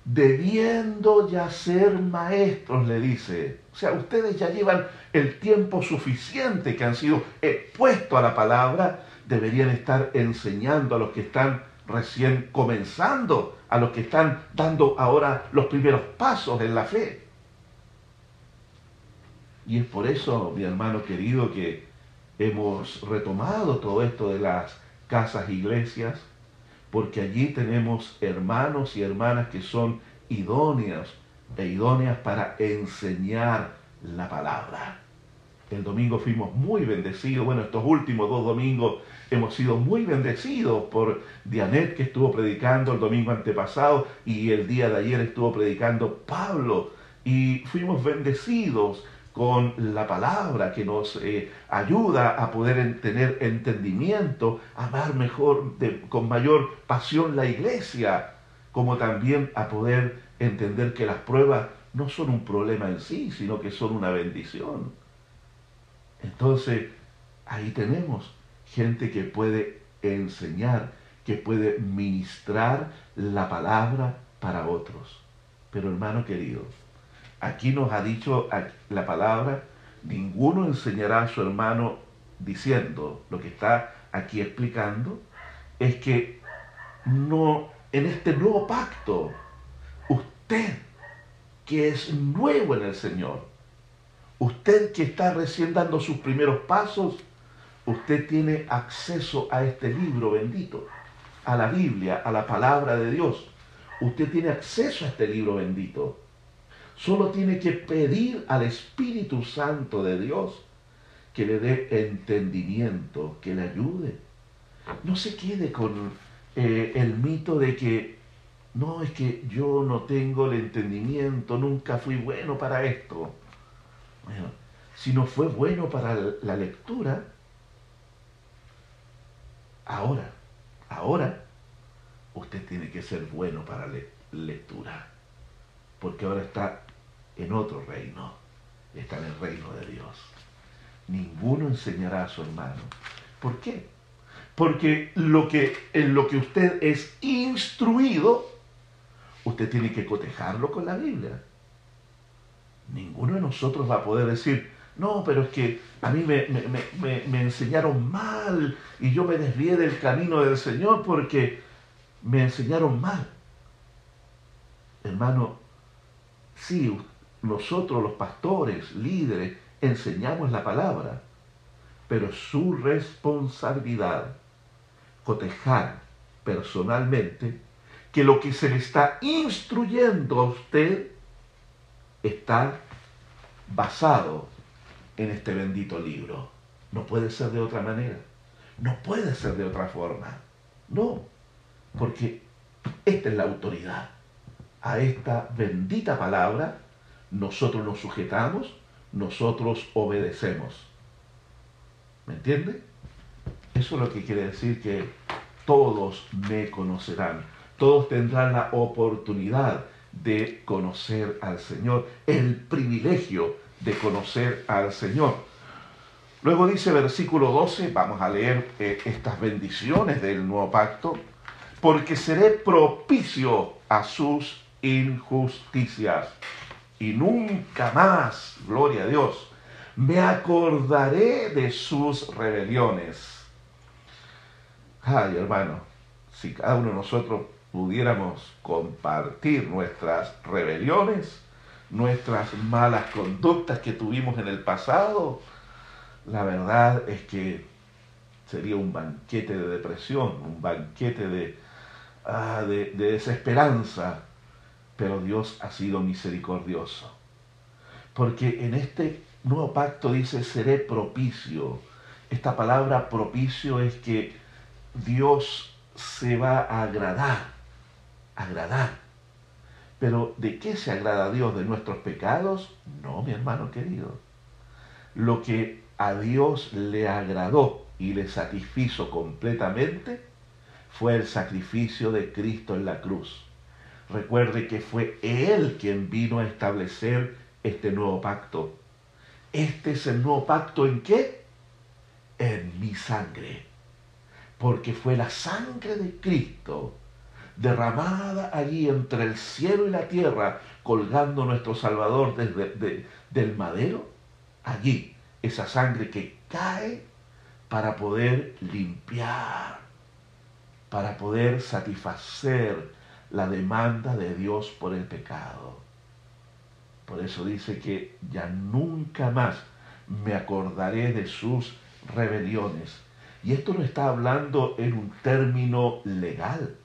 debiendo ya ser maestros, le dice. O sea, ustedes ya llevan el tiempo suficiente que han sido expuestos a la palabra, deberían estar enseñando a los que están recién comenzando, a los que están dando ahora los primeros pasos en la fe. Y es por eso, mi hermano querido, que hemos retomado todo esto de las casas iglesias, porque allí tenemos hermanos y hermanas que son idóneas e idóneas para enseñar la palabra. El domingo fuimos muy bendecidos, bueno, estos últimos dos domingos hemos sido muy bendecidos por Dianet que estuvo predicando el domingo antepasado y el día de ayer estuvo predicando Pablo y fuimos bendecidos con la palabra que nos eh, ayuda a poder tener entendimiento, amar mejor, con mayor pasión la iglesia, como también a poder entender que las pruebas no son un problema en sí, sino que son una bendición. Entonces, ahí tenemos gente que puede enseñar, que puede ministrar la palabra para otros. Pero hermano querido, aquí nos ha dicho la palabra, ninguno enseñará a su hermano diciendo lo que está aquí explicando, es que no, en este nuevo pacto, usted que es nuevo en el Señor, usted que está recién dando sus primeros pasos, usted tiene acceso a este libro bendito, a la Biblia, a la palabra de Dios. Usted tiene acceso a este libro bendito. Solo tiene que pedir al Espíritu Santo de Dios que le dé entendimiento, que le ayude. No se quede con eh, el mito de que no es que yo no tengo el entendimiento, nunca fui bueno para esto. Si no fue bueno para la lectura, ahora, ahora, usted tiene que ser bueno para la lectura. Porque ahora está en otro reino, está en el reino de Dios. Ninguno enseñará a su hermano. ¿Por qué? Porque lo que, en lo que usted es instruido, usted tiene que cotejarlo con la Biblia. Ninguno de nosotros va a poder decir, no, pero es que a mí me, me, enseñaron mal y yo me desvié del camino del Señor porque me enseñaron mal. Hermano, sí, nosotros los pastores, líderes, enseñamos la palabra, pero su responsabilidad cotejar personalmente que lo que se le está instruyendo a usted está basado en este bendito libro. No puede ser de otra manera. No puede ser de otra forma. No, porque esta es la autoridad. A esta bendita palabra nosotros nos sujetamos, nosotros obedecemos. ¿Me entiende? Eso es lo que quiere decir que todos me conocerán todos tendrán la oportunidad de conocer al Señor, el privilegio de conocer al Señor. Luego dice versículo 12, vamos a leer eh, estas bendiciones del nuevo pacto, porque seré propicio a sus injusticias y nunca más, gloria a Dios, me acordaré de sus rebeliones. Ay, hermano, si cada uno de nosotros pudiéramos compartir nuestras rebeliones, nuestras malas conductas que tuvimos en el pasado, la verdad es que sería un banquete de depresión, un banquete de, ah, de, de desesperanza, pero Dios ha sido misericordioso. Porque en este nuevo pacto dice, seré propicio. Esta palabra propicio es que Dios se va a agradar agradar. Pero ¿de qué se agrada Dios? ¿De nuestros pecados? No, mi hermano querido. Lo que a Dios le agradó y le satisfizo completamente fue el sacrificio de Cristo en la cruz. Recuerde que fue Él quien vino a establecer este nuevo pacto. Este es el nuevo pacto en qué? En mi sangre. Porque fue la sangre de Cristo derramada allí entre el cielo y la tierra, colgando nuestro Salvador desde del madero, allí esa sangre que cae para poder limpiar, para poder satisfacer la demanda de Dios por el pecado. Por eso dice que ya nunca más me acordaré de sus rebeliones. Y esto no está hablando en un término legal,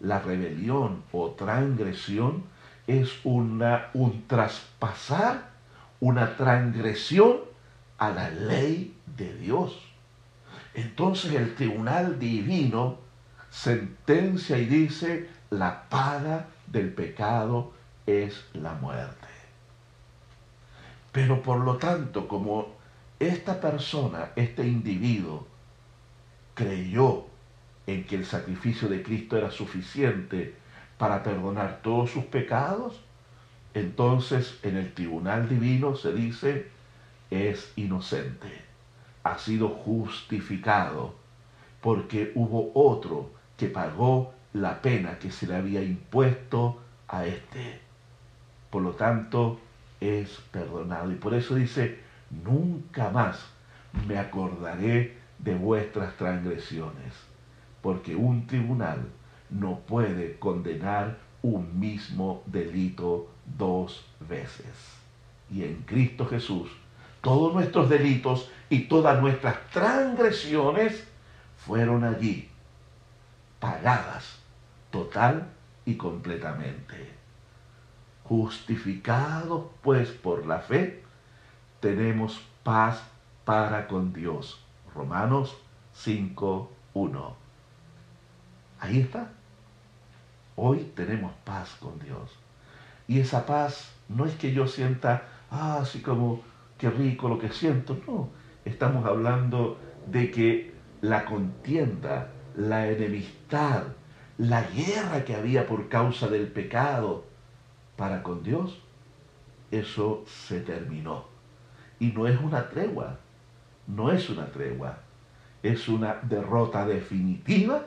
la rebelión o transgresión es una, un traspasar, una transgresión a la ley de Dios. Entonces el tribunal divino sentencia y dice, la paga del pecado es la muerte. Pero por lo tanto, como esta persona, este individuo, creyó en que el sacrificio de Cristo era suficiente para perdonar todos sus pecados, entonces en el tribunal divino se dice, es inocente, ha sido justificado, porque hubo otro que pagó la pena que se le había impuesto a este. Por lo tanto, es perdonado. Y por eso dice, nunca más me acordaré de vuestras transgresiones, porque un tribunal no puede condenar un mismo delito dos veces. Y en Cristo Jesús, todos nuestros delitos y todas nuestras transgresiones fueron allí, pagadas total y completamente. Justificados pues por la fe, tenemos paz para con Dios. Romanos 5, 1. Ahí está. Hoy tenemos paz con Dios. Y esa paz no es que yo sienta, ah, así como, qué rico lo que siento. No, estamos hablando de que la contienda, la enemistad, la guerra que había por causa del pecado para con Dios, eso se terminó. Y no es una tregua, no es una tregua, es una derrota definitiva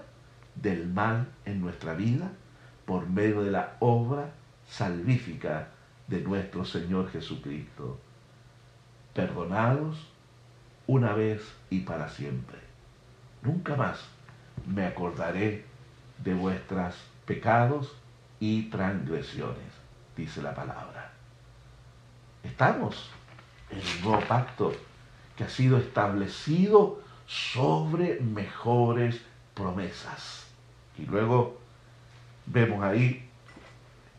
del mal en nuestra vida por medio de la obra salvífica de nuestro Señor Jesucristo. Perdonados una vez y para siempre. Nunca más me acordaré de vuestros pecados y transgresiones, dice la palabra. Estamos en el nuevo pacto que ha sido establecido sobre mejores promesas. Y luego vemos ahí,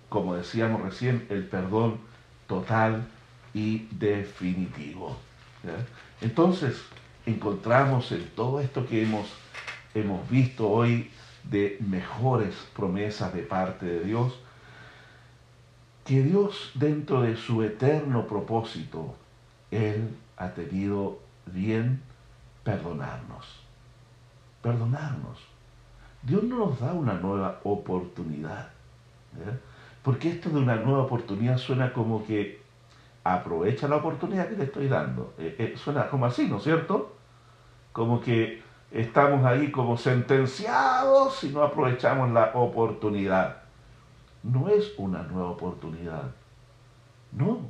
como decíamos recién, el perdón total y definitivo. Entonces, encontramos en todo esto que hemos, hemos visto hoy de mejores promesas de parte de Dios, que Dios dentro de su eterno propósito, Él ha tenido bien perdonarnos. Perdonarnos. Dios no nos da una nueva oportunidad. Porque esto de una nueva oportunidad suena como que aprovecha la oportunidad que te estoy dando. Eh, eh, suena como así, ¿no es cierto? Como que estamos ahí como sentenciados si no aprovechamos la oportunidad. No es una nueva oportunidad, no,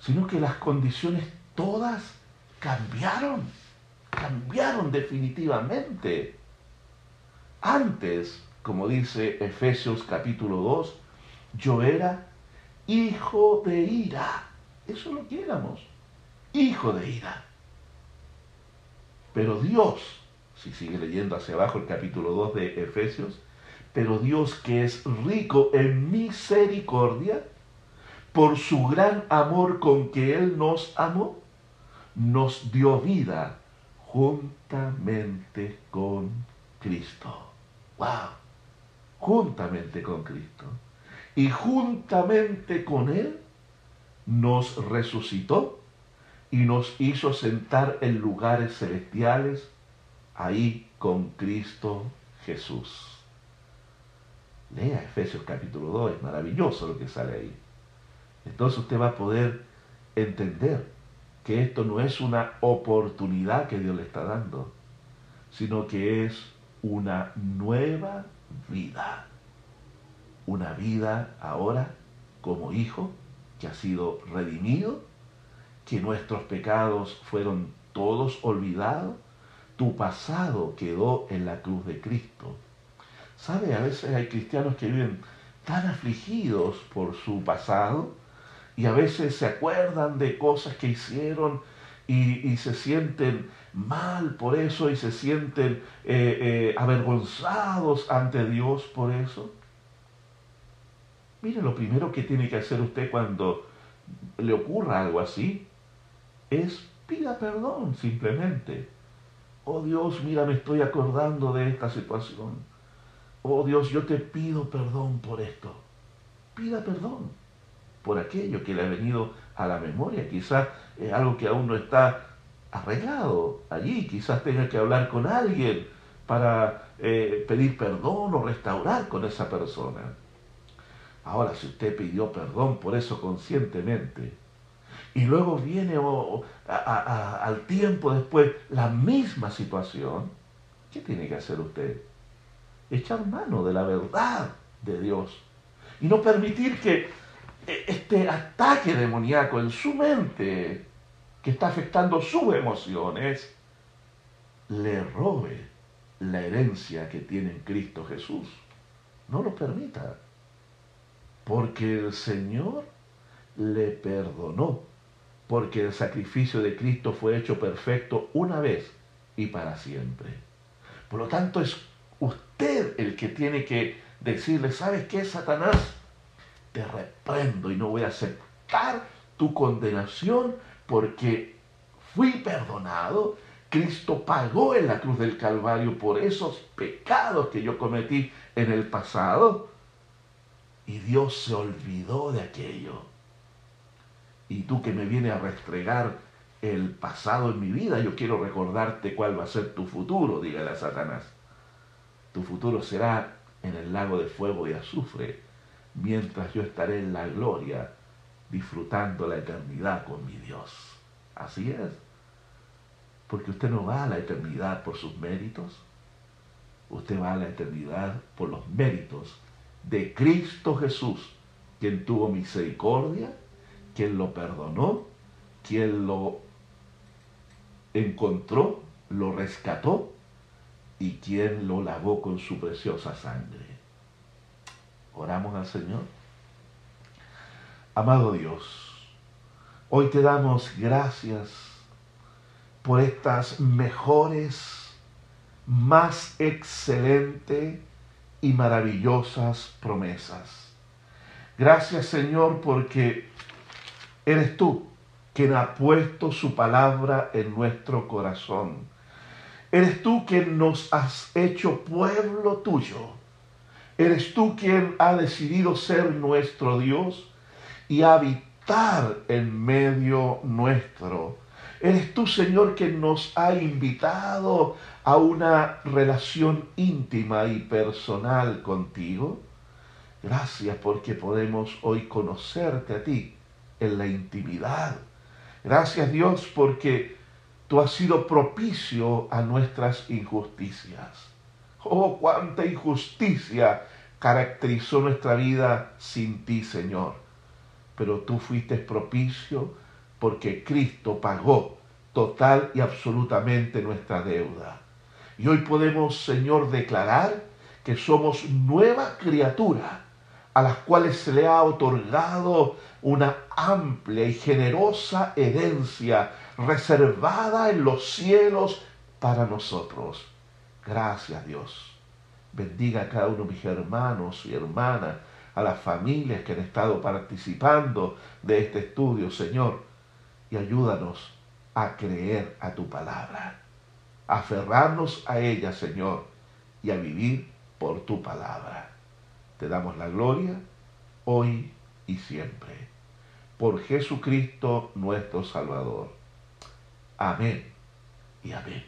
sino que las condiciones todas cambiaron, cambiaron definitivamente. Antes, como dice Efesios capítulo 2, yo era hijo de ira. Eso lo que éramos, hijo de ira. Pero Dios, si sigue leyendo hacia abajo el capítulo 2 de Efesios, pero Dios que es rico en misericordia, por su gran amor con que Él nos amó, nos dio vida juntamente con Cristo. ¡Wow! Juntamente con Cristo. Y juntamente con Él nos resucitó y nos hizo sentar en lugares celestiales ahí con Cristo Jesús. Lea Efesios capítulo 2, es maravilloso lo que sale ahí. Entonces usted va a poder entender que esto no es una oportunidad que Dios le está dando, sino que es una nueva vida. Una vida ahora como hijo que ha sido redimido que nuestros pecados fueron todos olvidados, tu pasado quedó en la cruz de Cristo. ¿Sabe? A veces hay cristianos que viven tan afligidos por su pasado y a veces se acuerdan de cosas que hicieron y, se sienten mal por eso y se sienten eh, eh, avergonzados ante Dios por eso. Mire, lo primero que tiene que hacer usted cuando le ocurra algo así es pida perdón simplemente. Oh Dios, mira, me estoy acordando de esta situación. Oh Dios, yo te pido perdón por esto. Pida perdón por aquello que le ha venido a la memoria. Quizás es algo que aún no está arreglado allí. Quizás tenga que hablar con alguien para eh, pedir perdón o restaurar con esa persona. Ahora, si usted pidió perdón por eso conscientemente, y luego viene al tiempo después la misma situación, ¿qué tiene que hacer usted? Echar mano de la verdad de Dios y no permitir que e, este ataque demoníaco en su mente, que está afectando sus emociones, le robe la herencia que tiene en Cristo Jesús. No lo permita, porque el Señor le perdonó porque el sacrificio de Cristo fue hecho perfecto una vez y para siempre. Por lo tanto, es usted el que tiene que decirle, ¿sabes qué, Satanás? Te reprendo y no voy a aceptar tu condenación porque fui perdonado. Cristo pagó en la cruz del Calvario por esos pecados que yo cometí en el pasado. Y Dios se olvidó de aquello y tú que me vienes a restregar el pasado en mi vida, yo quiero recordarte cuál va a ser tu futuro, dígale a Satanás. Tu futuro será en el lago de fuego y azufre, mientras yo estaré en la gloria, disfrutando la eternidad con mi Dios. Así es. Porque usted no va a la eternidad por sus méritos, usted va a la eternidad por los méritos de Cristo Jesús, quien tuvo misericordia quien lo perdonó, quien lo encontró, lo rescató y quien lo lavó con su preciosa sangre. Oramos al Señor. Amado Dios, hoy te damos gracias por estas mejores, más excelentes y maravillosas promesas. Gracias Señor porque Eres tú quien ha puesto su palabra en nuestro corazón. Eres tú quien nos has hecho pueblo tuyo. Eres tú quien ha decidido ser nuestro Dios y habitar en medio nuestro. Eres tú, Señor, quien nos ha invitado a una relación íntima y personal contigo. Gracias porque podemos hoy conocerte a ti en la intimidad. Gracias Dios porque tú has sido propicio a nuestras injusticias. Oh, cuánta injusticia caracterizó nuestra vida sin ti, Señor. Pero tú fuiste propicio porque Cristo pagó total y absolutamente nuestra deuda. Y hoy podemos, Señor, declarar que somos nueva criatura a las cuales se le ha otorgado una amplia y generosa herencia reservada en los cielos para nosotros. Gracias Dios. Bendiga a cada uno de mis hermanos y hermanas, a las familias que han estado participando de este estudio, Señor, y ayúdanos a creer a tu palabra, a aferrarnos a ella, Señor, y a vivir por tu palabra. Te damos la gloria hoy y siempre. Por Jesucristo nuestro Salvador. Amén y amén.